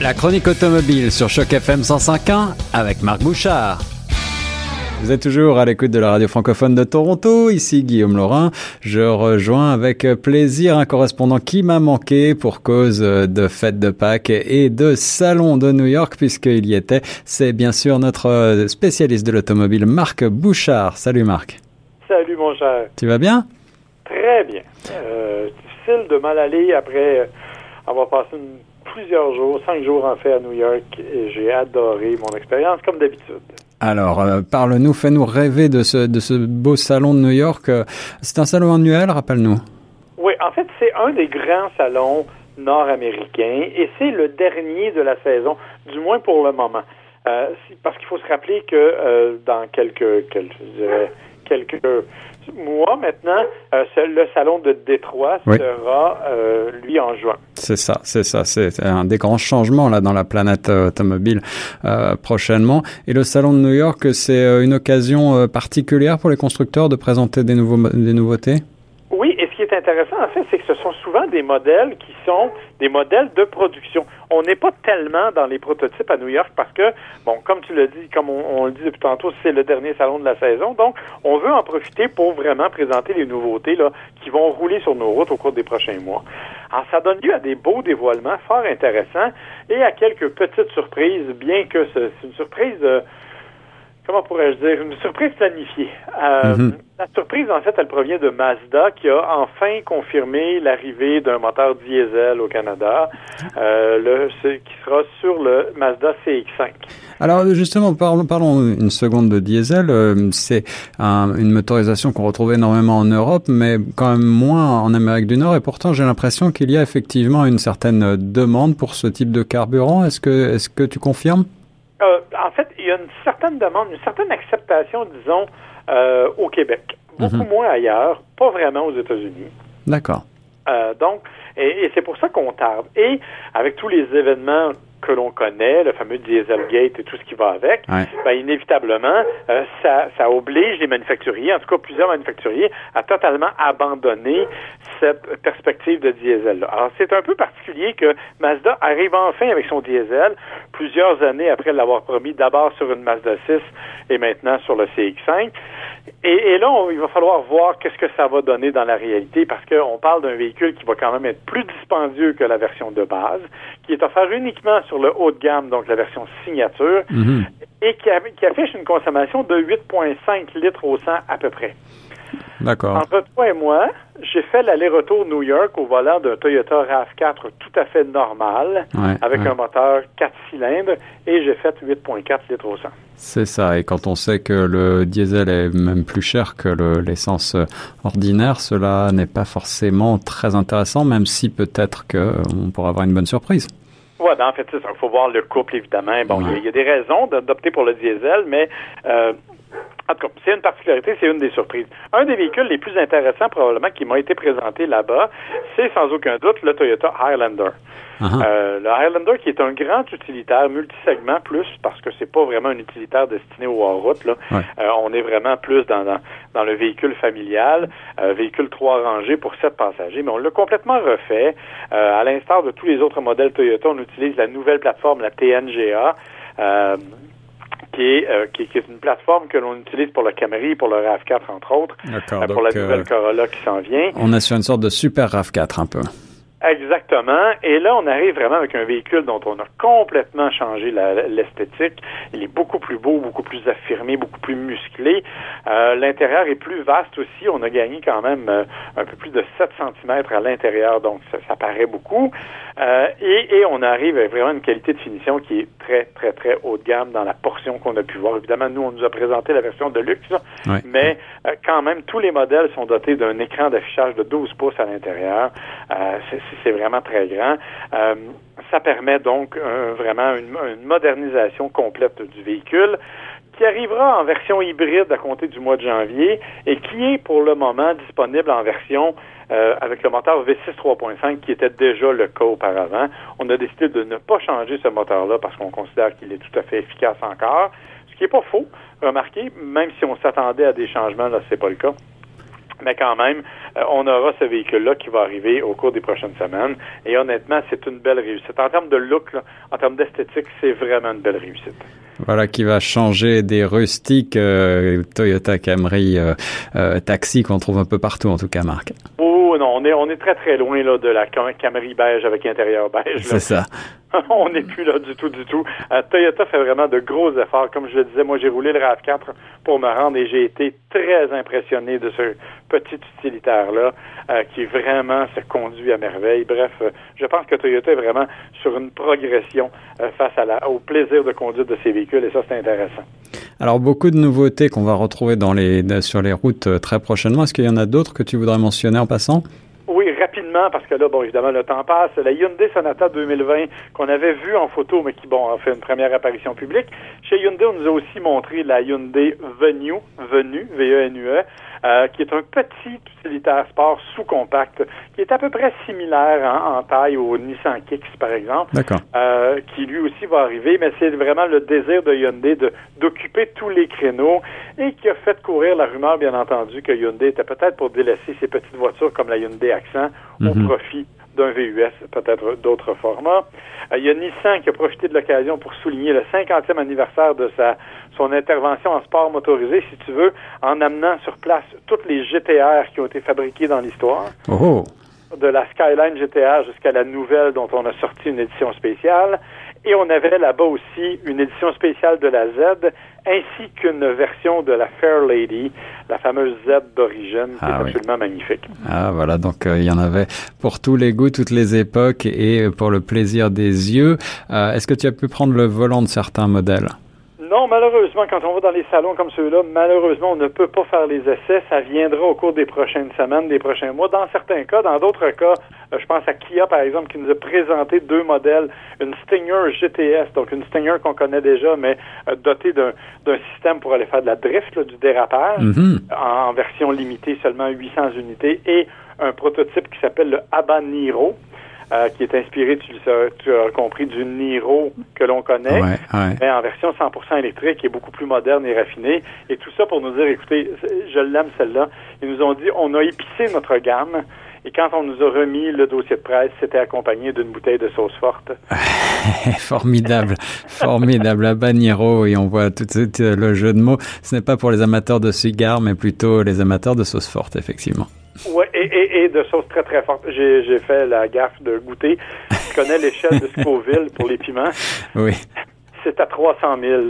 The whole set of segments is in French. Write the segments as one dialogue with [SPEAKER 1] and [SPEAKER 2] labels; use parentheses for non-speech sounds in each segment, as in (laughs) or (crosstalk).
[SPEAKER 1] La chronique automobile sur Choc FM 105.1 avec Marc Bouchard. Vous êtes toujours à l'écoute de la radio francophone de Toronto. Ici Guillaume Laurin. Je rejoins avec plaisir un correspondant qui m'a manqué pour cause de fête de Pâques et de salon de New York puisqu'il y était. C'est bien sûr notre spécialiste de l'automobile, Marc Bouchard. Salut Marc.
[SPEAKER 2] Salut mon cher.
[SPEAKER 1] Tu vas bien?
[SPEAKER 2] Très bien. Euh, difficile de mal aller après avoir passé une plusieurs jours, cinq jours en fait à New York et j'ai adoré mon expérience comme d'habitude.
[SPEAKER 1] Alors, euh, parle-nous, fais-nous rêver de ce, de ce beau salon de New York. Euh, c'est un salon annuel, rappelle-nous.
[SPEAKER 2] Oui, en fait, c'est un des grands salons nord-américains et c'est le dernier de la saison, du moins pour le moment. Euh, parce qu'il faut se rappeler que dans quelques, quelques, je dirais, quelques mois maintenant, euh, le salon de Détroit sera, euh, lui, en juin.
[SPEAKER 1] C'est ça, c'est ça. C'est un des grands changements là dans la planète euh, automobile prochainement. Et le salon de New York, c'est une occasion particulière pour les constructeurs de présenter des, nouveaux, des nouveautés?
[SPEAKER 2] Oui, et ce qui est intéressant, en fait, c'est que ce sont souvent des modèles qui sont des modèles de production. On n'est pas tellement dans les prototypes à New York parce que, bon, comme tu l'as dit, comme on, le dit depuis tantôt, c'est le dernier salon de la saison. Donc, on veut en profiter pour vraiment présenter les nouveautés là, qui vont rouler sur nos routes au cours des prochains mois. Alors, ça donne lieu à des beaux dévoilements fort intéressants et à quelques petites surprises, bien que c'est une surprise... Euh, comment pourrais-je dire, une surprise planifiée. Euh, mhm. La surprise, en fait, elle provient de Mazda qui a enfin confirmé l'arrivée d'un moteur diesel au Canada, euh, le, qui sera sur le Mazda CX5.
[SPEAKER 1] Alors justement, parlons, parlons une seconde de diesel. Euh, c'est une motorisation qu'on retrouve énormément en Europe, mais quand même moins en Amérique du Nord. Et pourtant, j'ai l'impression qu'il y a effectivement une certaine demande pour ce type de carburant. Est-ce que, est-ce que tu confirmes?
[SPEAKER 2] Euh, en fait, il y a une certaine demande, une certaine acceptation, disons, euh, au Québec. Beaucoup mhm. moins ailleurs, pas vraiment aux États-Unis.
[SPEAKER 1] D'accord.
[SPEAKER 2] Euh, donc, et, et c'est pour ça qu'on tarde. Et avec tous les événements que l'on connaît, le fameux Dieselgate et tout ce qui va avec, ben, inévitablement, euh, ça, ça oblige les manufacturiers, en tout cas plusieurs manufacturiers, à totalement abandonner cette perspective de diesel-là. Alors, c'est un peu particulier que Mazda arrive enfin avec son diesel, plusieurs années après l'avoir promis d'abord sur une Mazda 6 et maintenant sur le CX5. Et, là, il va falloir voir qu'est-ce que ça va donner dans la réalité, parce qu'on parle d'un véhicule qui va quand même être plus dispendieux que la version de base, qui est offert uniquement sur le haut de gamme, donc la version signature, mhm. et qui, qui, affiche une consommation de 8,5 litres au 100 à peu près.
[SPEAKER 1] D'accord.
[SPEAKER 2] Entre toi et moi, j'ai fait l'aller-retour New York au volant d'un Toyota RAV4 tout à fait normal, avec un moteur 4 cylindres, et j'ai fait 8,4 litres au 100.
[SPEAKER 1] C'est ça, et quand on sait que le diesel est même plus cher que l'essence ordinaire, cela n'est pas forcément très intéressant, même si peut-être qu'on pourra avoir une bonne surprise.
[SPEAKER 2] Ben en fait, il faut voir le couple, évidemment. Bon, il y, a des raisons d'opter pour le diesel, mais euh, en tout cas, c'est une particularité, c'est une des surprises. Un des véhicules les plus intéressants probablement qui m'a été présenté là-bas, c'est sans aucun doute le Toyota Highlander. Uh-huh. Euh, le Highlander qui est un grand utilitaire multisegment plus parce que c'est pas vraiment un utilitaire destiné aux hors-route. Là. Euh, on est vraiment plus dans, dans, le véhicule familial, euh, véhicule trois rangées pour sept passagers, mais on l'a complètement refait. à l'instar de tous les autres modèles Toyota, on utilise la nouvelle plateforme, la TNGA. Euh, qui est, une plateforme que l'on utilise pour le Camry, pour le RAV4, entre autres, euh, pour la nouvelle euh, Corolla qui s'en vient.
[SPEAKER 1] On a sur une sorte de super RAV4 un peu.
[SPEAKER 2] Exactement. Et là, on arrive vraiment avec un véhicule dont on a complètement changé l'esthétique. Il est beaucoup plus beau, beaucoup plus affirmé, beaucoup plus musclé. Euh, l'intérieur est plus vaste aussi. On a gagné quand même euh, un peu plus de 7 cm à l'intérieur, donc ça, paraît beaucoup. Euh, et, et, on arrive avec vraiment une qualité de finition qui est très, très, très haut de gamme dans la portion qu'on a pu voir. Évidemment, nous, on nous a présenté la version de luxe, mais quand même, tous les modèles sont dotés d'un écran d'affichage de 12 pouces à l'intérieur. c'est c'est vraiment très grand. Euh, ça permet donc vraiment une, modernisation complète du véhicule qui arrivera en version hybride à compter du mois de janvier et qui est pour le moment disponible en version euh, avec le moteur V6 3.5 qui était déjà le cas auparavant. On a décidé de ne pas changer ce moteur-là parce qu'on considère qu'il est tout à fait efficace encore, ce qui n'est pas faux. Remarquez, même si on s'attendait à des changements, là, c'est pas le cas. Mais quand même, euh, on aura ce véhicule-là qui va arriver au cours des prochaines semaines. Et honnêtement, c'est une belle réussite. En termes de look, en termes d'esthétique, c'est vraiment une belle réussite.
[SPEAKER 1] Voilà qui va changer des rustiques euh, Toyota Camry euh, taxi qu'on trouve un peu partout en tout cas, Marc.
[SPEAKER 2] Oh non, on est on est très très loin là de la Camry beige avec intérieur beige.
[SPEAKER 1] C'est ça. (laughs)
[SPEAKER 2] on n'est plus là du tout, du tout. Euh, Toyota fait vraiment de gros efforts. Comme je le disais, moi, j'ai roulé le RAV4 pour me rendre et j'ai été très impressionné de ce petit utilitaire-là euh, qui vraiment se conduit à merveille. Bref, euh, je pense que Toyota est vraiment sur une progression face à la, au plaisir de conduire de ces véhicules et ça, c'est intéressant.
[SPEAKER 1] Alors, beaucoup de nouveautés qu'on va retrouver dans les, sur les routes très prochainement. Est-ce qu'il y en a d'autres que tu voudrais mentionner en passant?
[SPEAKER 2] Oui, rapidement, parce que là, bon, évidemment, le temps passe. La Hyundai Sonata 2020 qu'on avait vue en photo, mais qui, bon, a fait une première apparition publique. Chez Hyundai, on nous a aussi montré la Hyundai Venue, Venue, V-E-N-U-E, euh, qui est un petit utilitaire sport sous-compact, qui est à peu près similaire en, taille au Nissan Kicks, par exemple.
[SPEAKER 1] D'accord.
[SPEAKER 2] Euh, qui lui aussi va arriver, mais c'est vraiment le désir de Hyundai de, d'occuper tous les créneaux et qui a fait courir la rumeur, bien entendu, que Hyundai était peut-être pour délaisser ses petites voitures comme la Hyundai Accent au mhm. profit d'un VUS, peut-être d'autres formats. Euh, il y a Nissan qui a profité de l'occasion pour souligner le 50e anniversaire de sa son intervention en sport motorisé, si tu veux, en amenant sur place toutes les GTR qui ont été fabriquées dans l'histoire.
[SPEAKER 1] Oh.
[SPEAKER 2] De la Skyline GTR jusqu'à la nouvelle dont on a sorti une édition spéciale. Et on avait là-bas aussi une édition spéciale de la Z, ainsi qu'une version de la Fair Lady, la fameuse Z d'origine, qui ah absolument magnifique.
[SPEAKER 1] Ah voilà, donc euh, il y en avait pour tous les goûts, toutes les époques et pour le plaisir des yeux. Euh, est-ce que tu as pu prendre le volant de certains modèles?
[SPEAKER 2] Non, malheureusement, quand on va dans les salons comme ceux-là, malheureusement, on ne peut pas faire les essais. Ça viendra au cours des prochaines semaines, des prochains mois. Dans certains cas, dans d'autres cas, euh, je pense à Kia, par exemple, qui nous a présenté deux modèles. Une Stinger GTS, donc une Stinger qu'on connaît déjà, mais euh, dotée d'un système pour aller faire de la drift, du dérapage,
[SPEAKER 1] mm-hmm.
[SPEAKER 2] en, version limitée, seulement 800 unités, et un prototype qui s'appelle le Habanero. Euh, qui est inspiré, tu, tu, as compris, du Niro que l'on connaît, mais en version 100% électrique et beaucoup plus moderne et raffinée. Et tout ça pour nous dire, écoutez, je l'aime celle-là. Ils nous ont dit, on a épicé notre gamme. Et quand on nous a remis le dossier de presse, c'était accompagné d'une bouteille de sauce forte. (laughs)
[SPEAKER 1] formidable, formidable. À Baniro, et on voit tout de suite le jeu de mots. Ce n'est pas pour les amateurs de cigares, mais plutôt les amateurs de sauce forte, effectivement.
[SPEAKER 2] Oui, et, de sauce très très forte. J'ai fait la gaffe de goûter. Je connais l'échelle de Scoville pour les piments.
[SPEAKER 1] Oui
[SPEAKER 2] c'est à 300 000.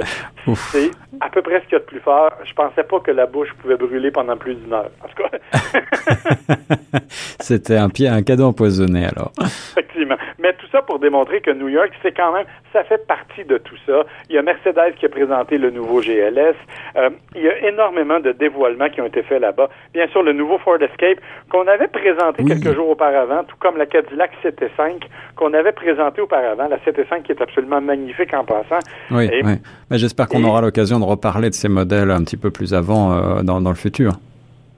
[SPEAKER 2] C'est à peu près ce qu'il y a de plus fort. Je pensais pas que la bouche pouvait brûler pendant plus d'une heure. En tout
[SPEAKER 1] cas. (laughs) C'était un, pied, un cadeau empoisonné alors.
[SPEAKER 2] Effectivement. Mais tout ça pour démontrer que New York, c'est quand même, ça fait partie de tout ça. Il y a Mercedes qui a présenté le nouveau GLS. Euh, il y a énormément de dévoilements qui ont été faits là-bas. Bien sûr, le nouveau Ford Escape qu'on avait présenté quelques jours auparavant, tout comme la Cadillac CT5 qu'on avait présenté auparavant, la CT5 qui est absolument magnifique en passant.
[SPEAKER 1] Oui, oui. Mais j'espère qu'on aura l'occasion de reparler de ces modèles un petit peu plus avant euh, dans, dans le futur.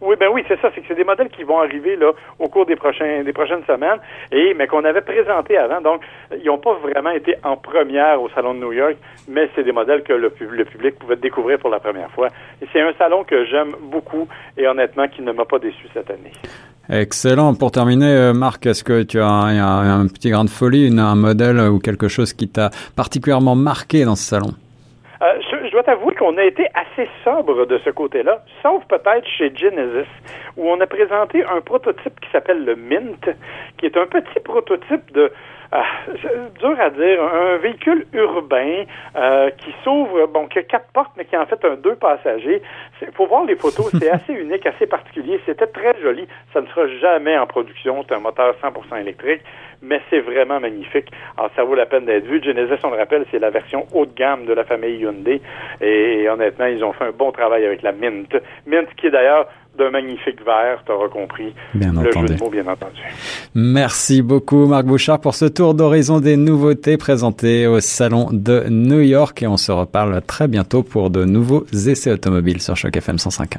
[SPEAKER 2] Oui, ben oui, c'est ça. C'est que c'est des modèles qui vont arriver là au cours des prochains des prochaines semaines, et mais qu'on avait présentés avant. Donc, ils n'ont pas vraiment été en première au salon de New York, mais c'est des modèles que le, le, public pouvait découvrir pour la première fois. Et c'est un salon que j'aime beaucoup et honnêtement qui ne m'a pas déçu cette année.
[SPEAKER 1] Excellent. Pour terminer, euh, Marc, est-ce que tu as un, un petit grain de folie, un modèle ou quelque chose qui t'a particulièrement marqué dans ce salon?
[SPEAKER 2] Je, dois t'avouer qu'on a été assez sobre de ce côté-là, sauf peut-être chez Genesis, où on a présenté un prototype qui s'appelle le Mint, qui est un petit prototype de ah, dur à dire, un véhicule urbain euh, qui s'ouvre, bon, qui a quatre portes, mais qui a en fait un deux passagers. Il faut voir les photos, c'est (laughs) assez unique, assez particulier. C'était très joli. Ça ne sera jamais en production. C'est un moteur 100% électrique, mais c'est vraiment magnifique. Alors, ça vaut la peine d'être vu. Genesis, on le rappelle, c'est la version haut de gamme de la famille Hyundai. Et, honnêtement, ils ont fait un bon travail avec la Mint. Mint qui est d'ailleurs d'un magnifique verre, tu auras compris
[SPEAKER 1] bien
[SPEAKER 2] le jeu de mots, bien entendu.
[SPEAKER 1] Merci beaucoup, Marc Bouchard, pour ce tour d'horizon des nouveautés présentées au Salon de New York. Et on se reparle très bientôt pour de nouveaux essais automobiles sur Choc FM 105.1.